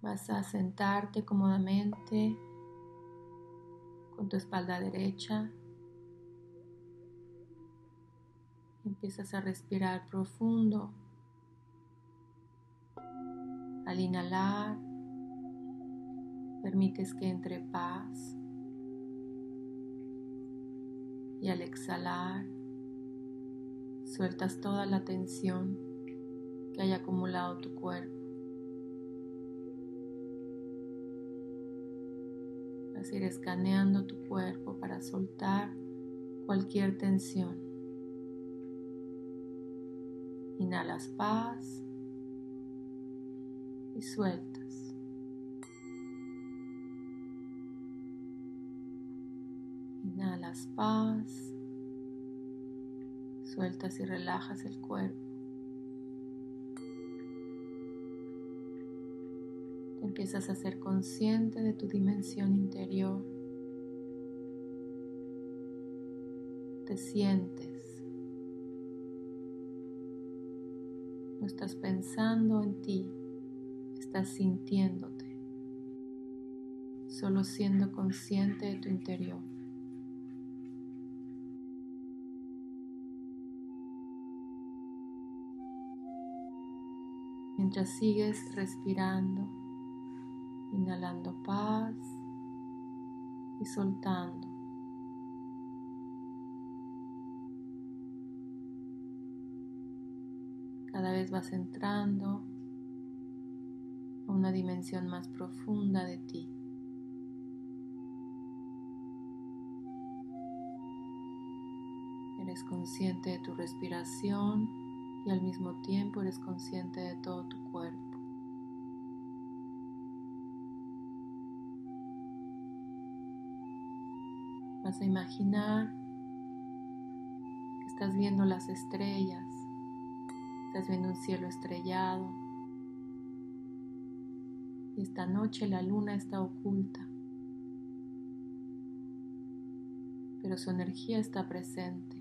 Vas a sentarte cómodamente con tu espalda derecha. Empiezas a respirar profundo. Al inhalar, permites que entre paz. Y al exhalar, sueltas toda la tensión que haya acumulado tu cuerpo. Ir escaneando tu cuerpo para soltar cualquier tensión. Inhalas paz y sueltas. Inhalas paz, sueltas y relajas el cuerpo. Empiezas a ser consciente de tu dimensión interior. Te sientes. No estás pensando en ti, estás sintiéndote. Solo siendo consciente de tu interior. Mientras sigues respirando, inhalando paz y soltando. Cada vez vas entrando a una dimensión más profunda de ti. Eres consciente de tu respiración y al mismo tiempo eres consciente de todo tu cuerpo. Vas a imaginar que estás viendo las estrellas, estás viendo un cielo estrellado y esta noche la luna está oculta, pero su energía está presente.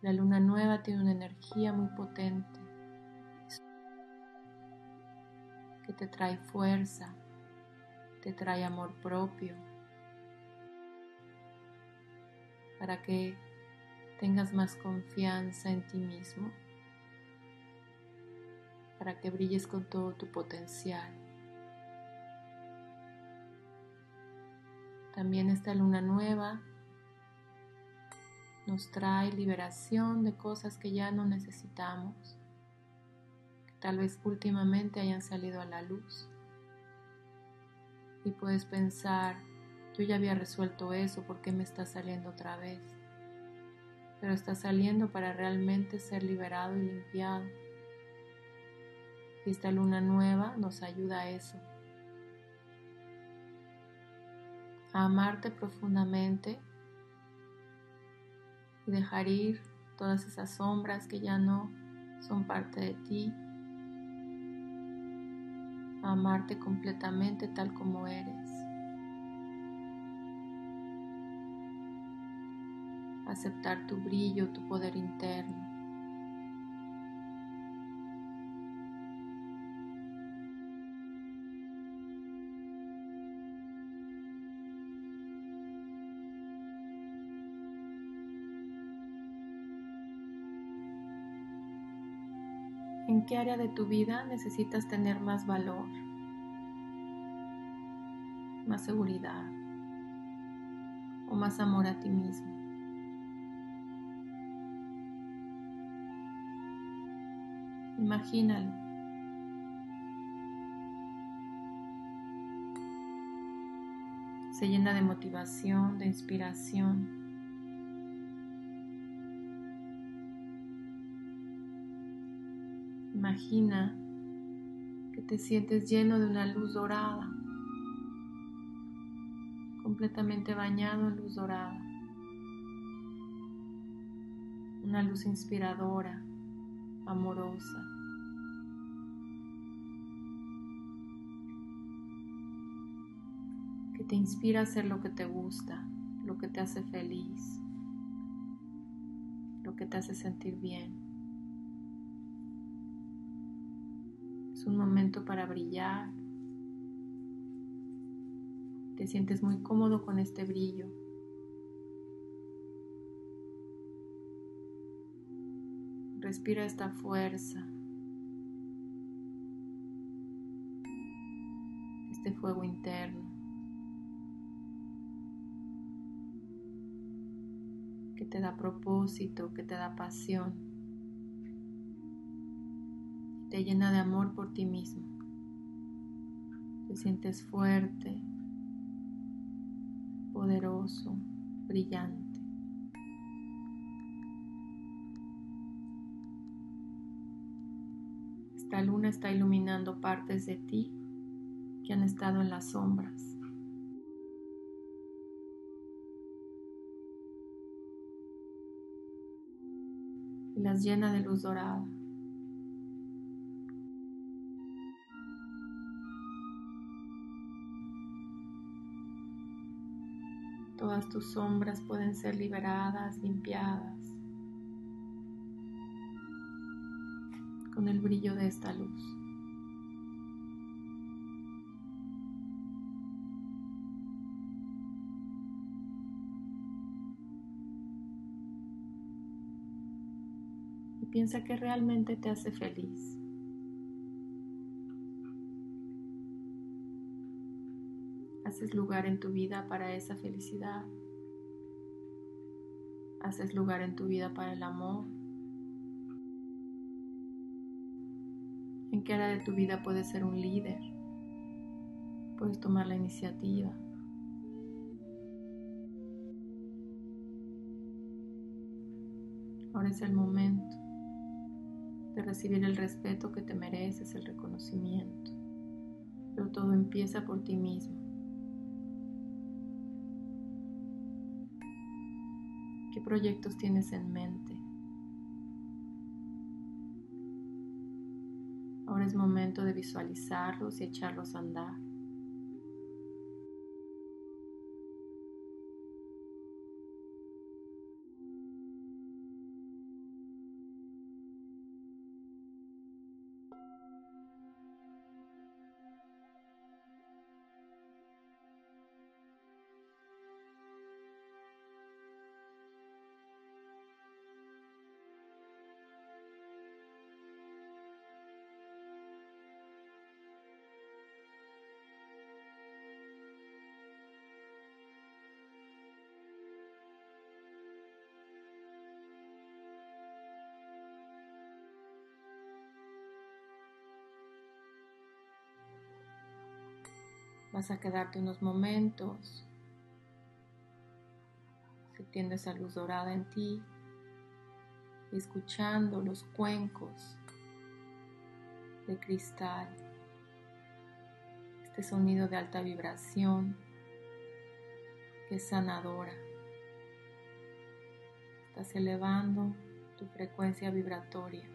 La luna nueva tiene una energía muy potente te trae fuerza, te trae amor propio, para que tengas más confianza en ti mismo, para que brilles con todo tu potencial. También esta luna nueva nos trae liberación de cosas que ya no necesitamos tal vez últimamente hayan salido a la luz. Y puedes pensar, yo ya había resuelto eso, ¿por qué me está saliendo otra vez? Pero está saliendo para realmente ser liberado y limpiado. Y esta luna nueva nos ayuda a eso. A amarte profundamente y dejar ir todas esas sombras que ya no son parte de ti amarte completamente tal como eres. Aceptar tu brillo, tu poder interno. ¿En qué área de tu vida necesitas tener más valor, más seguridad o más amor a ti mismo? Imagínalo. Se llena de motivación, de inspiración. Imagina que te sientes lleno de una luz dorada, completamente bañado en luz dorada. Una luz inspiradora, amorosa. Que te inspira a hacer lo que te gusta, lo que te hace feliz, lo que te hace sentir bien. Un momento para brillar. Te sientes muy cómodo con este brillo. Respira esta fuerza, este fuego interno. que te da propósito, que te da pasión, te llena de amor por ti mismo. Te sientes fuerte, poderoso, brillante. Esta luna está iluminando partes de ti que han estado en las sombras. Y las llena de luz dorada. Tus sombras pueden ser liberadas, limpiadas. con el brillo de esta luz. Piensa que realmente te hace feliz. Haces lugar en tu vida para esa felicidad. Haces lugar en tu vida para el amor, en qué área de tu vida puedes ser un líder, puedes tomar la iniciativa. Ahora es el momento de recibir el respeto que te mereces, el reconocimiento, pero todo empieza por ti mismo. ¿Qué proyectos tienes en mente? Ahora es momento de visualizarlos y echarlos a andar. Vas a quedarte unos momentos sintiendo esa luz dorada en ti, escuchando los cuencos de cristal, este sonido de alta vibración que es sanadora. Estás elevando tu frecuencia vibratoria.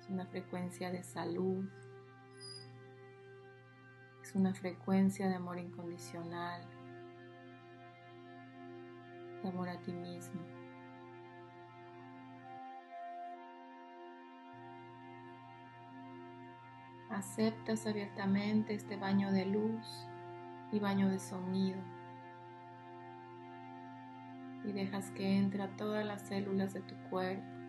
Es una frecuencia de salud, una frecuencia de amor incondicional, de amor a ti mismo. Aceptas abiertamente este baño de luz y baño de sonido y dejas que entre todas las células de tu cuerpo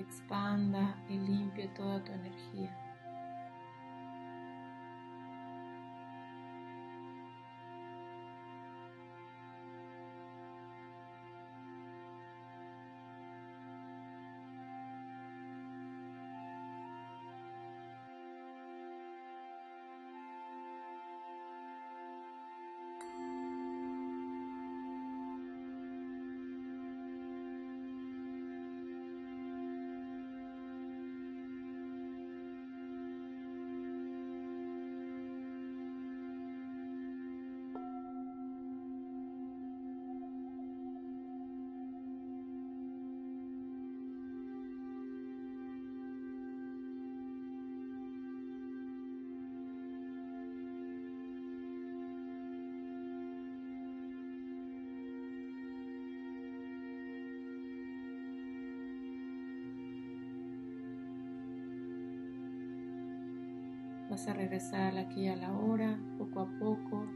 expanda y limpie toda tu energía. A regresar aquí a la hora, poco a poco.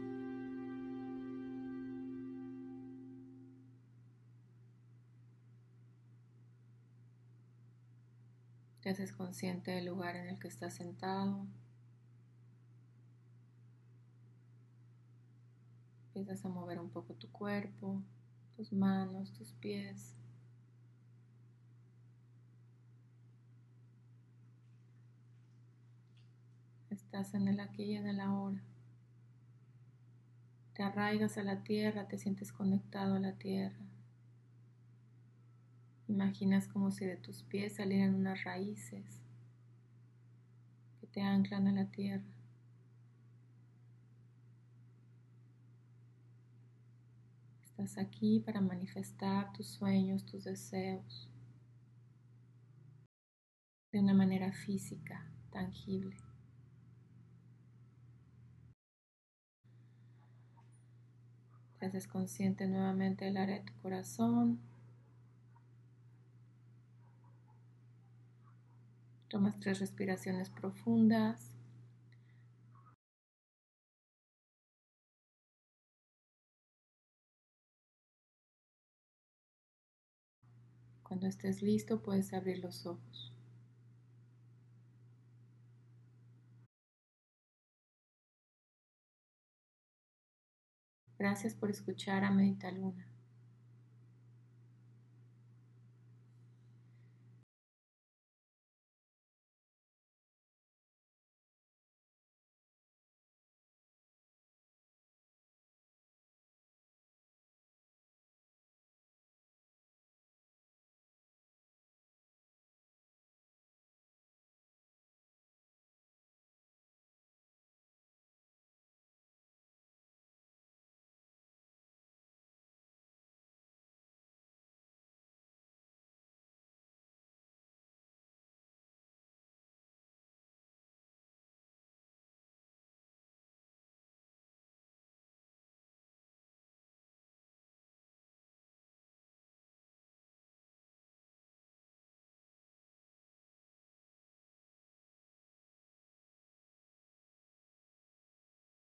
Te haces consciente del lugar en el que estás sentado. Empiezas a mover un poco tu cuerpo, tus manos, tus pies. Estás en el aquí y en el ahora. Te arraigas a la tierra, te sientes conectado a la tierra. Imaginas como si de tus pies salieran unas raíces que te anclan a la tierra. Estás aquí para manifestar tus sueños, tus deseos de una manera física, tangible. Haces consciente nuevamente del área de tu corazón. Tomas tres respiraciones profundas. Cuando estés listo puedes abrir los ojos. Gracias por escuchar a Medita Luna.